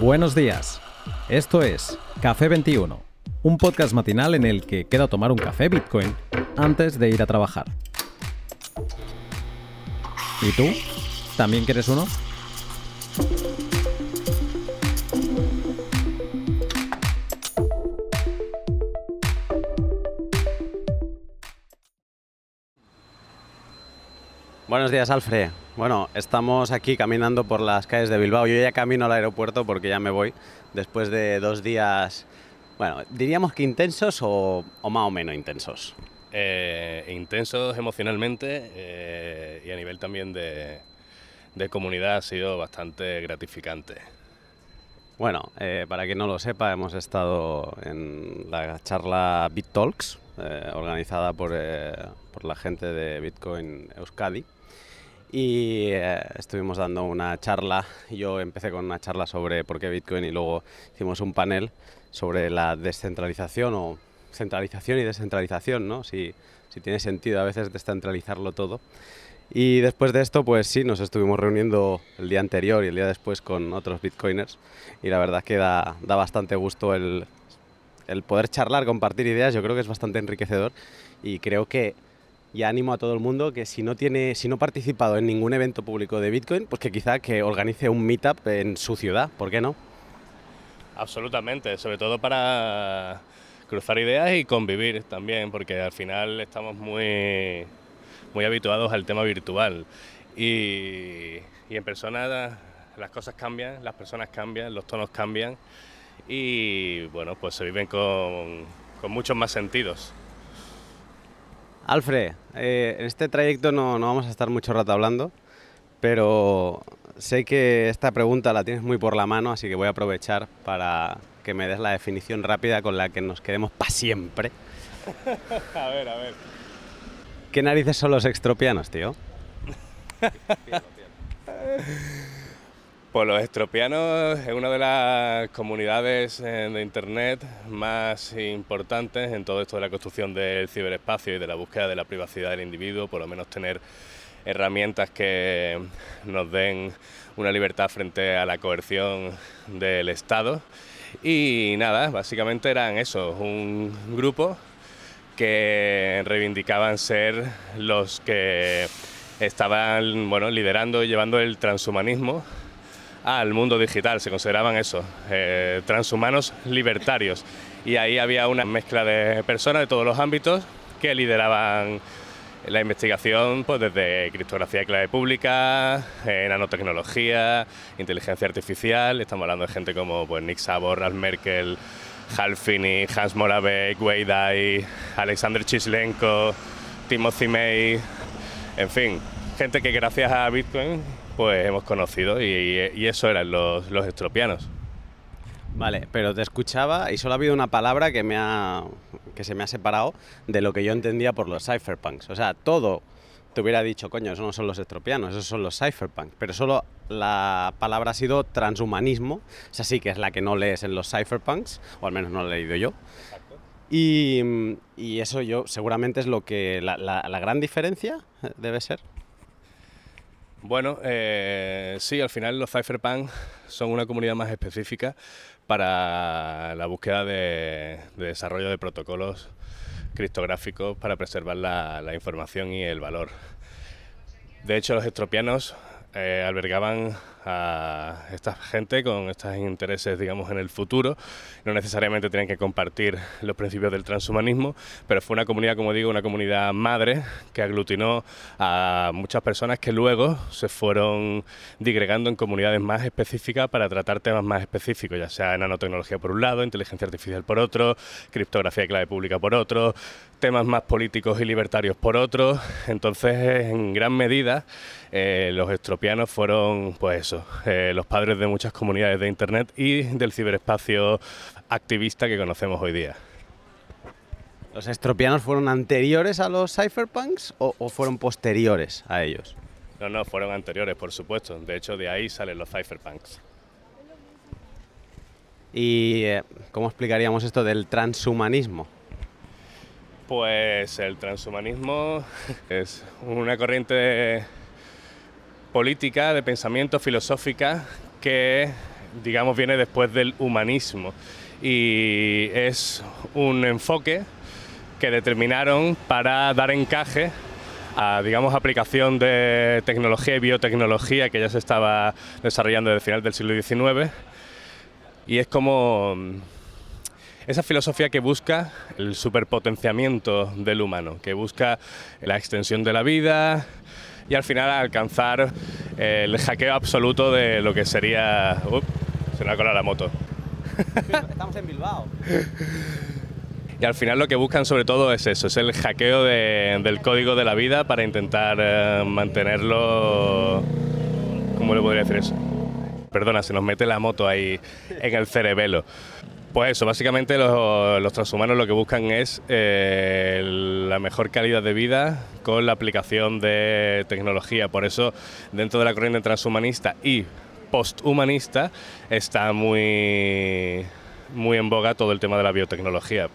Buenos días. Esto es Café 21, un podcast matinal en el que queda tomar un café Bitcoin antes de ir a trabajar. ¿Y tú? ¿También quieres uno? Buenos días, Alfred. Bueno, estamos aquí caminando por las calles de Bilbao. Yo ya camino al aeropuerto porque ya me voy después de dos días, bueno, diríamos que intensos o, o más o menos intensos. Eh, intensos emocionalmente eh, y a nivel también de, de, comunidad ha sido bastante gratificante. Bueno, eh, para quien no lo sepa, hemos estado en la charla BitTalks, organizada por, por la gente de Bitcoin Euskadi y eh, estuvimos dando una charla. Yo empecé con una charla sobre por qué Bitcoin y luego hicimos un panel sobre la descentralización o centralización y descentralización, ¿no? Si, si tiene sentido a veces descentralizarlo todo. Y después de esto, pues sí, nos estuvimos reuniendo el día anterior y el día después con otros bitcoiners y la verdad que da, da bastante gusto el, el poder charlar, compartir ideas, yo creo que es bastante enriquecedor y creo que y animo a todo el mundo que si no tiene, si no ha participado en ningún evento público de Bitcoin, pues que quizá que organice un meetup en su ciudad, ¿por qué no? Absolutamente, sobre todo para cruzar ideas y convivir también, porque al final estamos muy, muy habituados al tema virtual y, y en persona las cosas cambian, las personas cambian, los tonos cambian y bueno, pues se viven con, con muchos más sentidos. Alfred, eh, en este trayecto no, no, vamos a estar mucho rato hablando, pero sé que esta pregunta la tienes muy por la mano, así que voy a aprovechar para que me des la definición rápida con la que nos quedemos para siempre. a ver, a ver. ¿Qué narices son los extropianos, tío? Pues los estropianos es una de las comunidades eh, de Internet más importantes en todo esto de la construcción del ciberespacio y de la búsqueda de la privacidad del individuo, por lo menos tener herramientas que nos den una libertad frente a la coerción del Estado. Y nada, básicamente eran eso, un grupo que reivindicaban ser los que estaban bueno, liderando y llevando el transhumanismo al mundo digital, se consideraban eso, eh, transhumanos libertarios. Y ahí había una mezcla de personas de todos los ámbitos que lideraban la investigación pues desde criptografía de clave pública, eh, nanotecnología, inteligencia artificial, estamos hablando de gente como pues, Nick Sabor, Ralph Merkel, Hal Finney, Hans Moravec, Wei Dai, Alexander Chislenko, Timothy May, en fin, gente que gracias a Bitcoin pues hemos conocido y, y eso eran los, los estropianos. Vale, pero te escuchaba y solo ha habido una palabra que, me ha, que se me ha separado de lo que yo entendía por los cypherpunks. O sea, todo te hubiera dicho, coño, esos no son los estropianos, esos son los cypherpunks. Pero solo la palabra ha sido transhumanismo, esa sí que es la que no lees en los cypherpunks, o al menos no la he leído yo. Y, y, eso yo seguramente es lo que la, la, la gran diferencia debe ser. Bueno, eh, sí, al final los cypherpunks son una comunidad más específica para la búsqueda de, de desarrollo de protocolos criptográficos para preservar la, la, información y el valor. De hecho, los estropianos eh, albergaban a esta gente con estos intereses, digamos, en el futuro. No necesariamente tienen que compartir los principios del transhumanismo, pero fue una comunidad, como digo, una comunidad madre que aglutinó a muchas personas que luego se fueron digregando en comunidades más específicas para tratar temas más específicos, ya sea nanotecnología por un lado, inteligencia artificial por otro, criptografía de clave pública por otro, temas más políticos y libertarios por otro. Entonces, en gran medida, eh, los estropianos fueron, pues eso, eh, los padres de muchas comunidades de Internet y del ciberespacio activista que conocemos hoy día. ¿Los estropianos fueron anteriores a los cypherpunks o, o, fueron posteriores a ellos? No, no, fueron anteriores, por supuesto. De hecho, de ahí salen los cypherpunks. ¿Y eh, cómo explicaríamos esto del transhumanismo? Pues el transhumanismo es una corriente política, de pensamiento filosófica que digamos, viene después del humanismo y es un enfoque que determinaron para dar encaje a, digamos, aplicación de tecnología y biotecnología que ya se estaba desarrollando desde el final del siglo XIX. Y es como mm, esa filosofía que busca el superpotenciamiento del humano, que busca la extensión de la vida y al final alcanzar el hackeo absoluto de lo que sería... se me ha colado la moto. Estamos en Bilbao. Y al final lo que buscan sobre todo es eso, es el hackeo del código de la vida para intentar eh, mantenerlo... ¿Cómo le podría decir eso? Perdona, se nos mete la moto ahí en el cerebelo. Pues eso, básicamente los, transhumanos lo que buscan es eh, la mejor calidad de vida con la aplicación de tecnología. Por eso, dentro de la corriente transhumanista y posthumanista, está muy, muy en boga todo el tema de la biotecnología.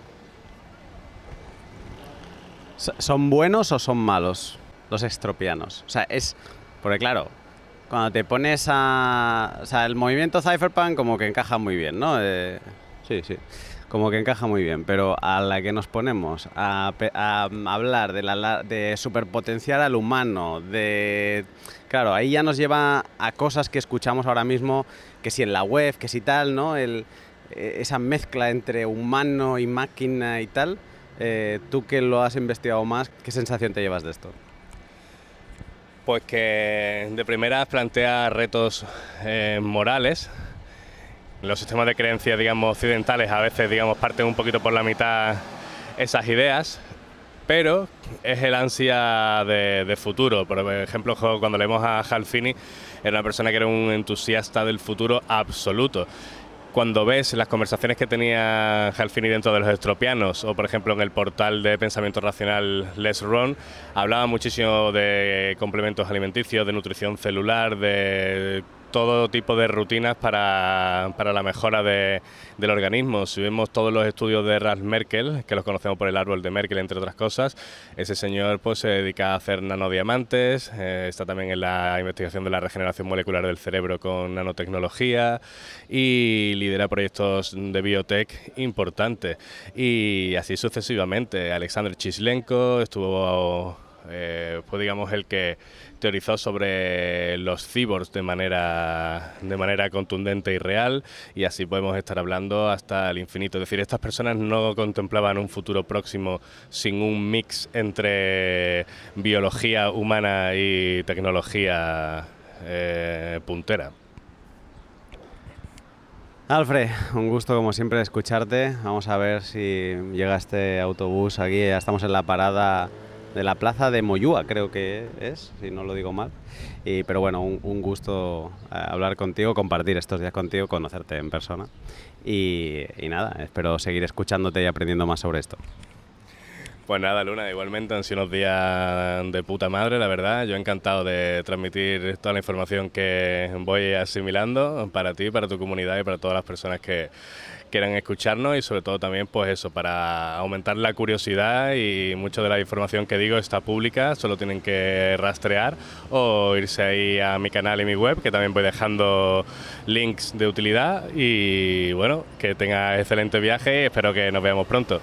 ¿Son buenos o son malos los extropianos? O sea, es. Porque claro, cuando te pones a. O sea, el movimiento Cypherpunk como que encaja muy bien, ¿no? Eh, sí, sí. Como que encaja muy bien, pero a la que nos ponemos a, hablar de, la, de superpotenciar al humano, de... Claro, ahí ya nos lleva a cosas que escuchamos ahora mismo, que si en la web, que si tal, ¿no? Eh, esa mezcla entre humano y máquina y tal. Eh, tú que lo has investigado más, ¿qué sensación te llevas de esto? Pues que de primeras plantea retos eh, morales. Los sistemas de creencias, digamos, occidentales a veces, digamos, parten un poquito por la mitad esas ideas, pero es el ansia de, futuro. Por ejemplo, cuando leemos a Hal Finney, era una persona que era un entusiasta del futuro absoluto cuando ves las conversaciones que tenía Halfini dentro de los estropianos, o por ejemplo en el portal de pensamiento racional Les Run, hablaba muchísimo de complementos alimenticios, de nutrición celular, de todo tipo de rutinas para, la mejora del organismo. Si vemos todos los estudios de Ralph Merkel, que los conocemos por el árbol de Merkel, entre otras cosas, ese señor pues, se dedica a hacer nanodiamantes, eh, está también en la investigación de la regeneración molecular del cerebro con nanotecnología y lidera proyectos de biotech importantes. Y así sucesivamente. Alexander Chislenko estuvo, eh, fue digamos el que teorizó sobre los cyborgs de manera, de manera contundente y real y así podemos estar hablando hasta el infinito. Es decir, estas personas no contemplaban un futuro próximo sin un mix entre biología humana y tecnología eh, puntera. Alfred, un gusto como siempre escucharte. Vamos a ver si llega este autobús aquí. Ya estamos en la parada de la plaza de Moyúa, creo que es, si no lo digo mal. Y, pero bueno, un, gusto eh, hablar contigo, compartir estos días contigo, conocerte en persona. Y, y nada, espero seguir escuchándote y aprendiendo más sobre esto. Pues nada, Luna, igualmente han sido unos días de puta madre, la verdad. Yo encantado de transmitir toda la información que voy asimilando para ti, para tu comunidad y para todas las personas que, quieran escucharnos y sobre todo también pues eso, para aumentar la curiosidad y mucha de la información que digo está pública, solo tienen que rastrear o irse ahí a mi canal y mi web que también voy dejando links de utilidad y bueno, que tenga excelente viaje y espero que nos veamos pronto.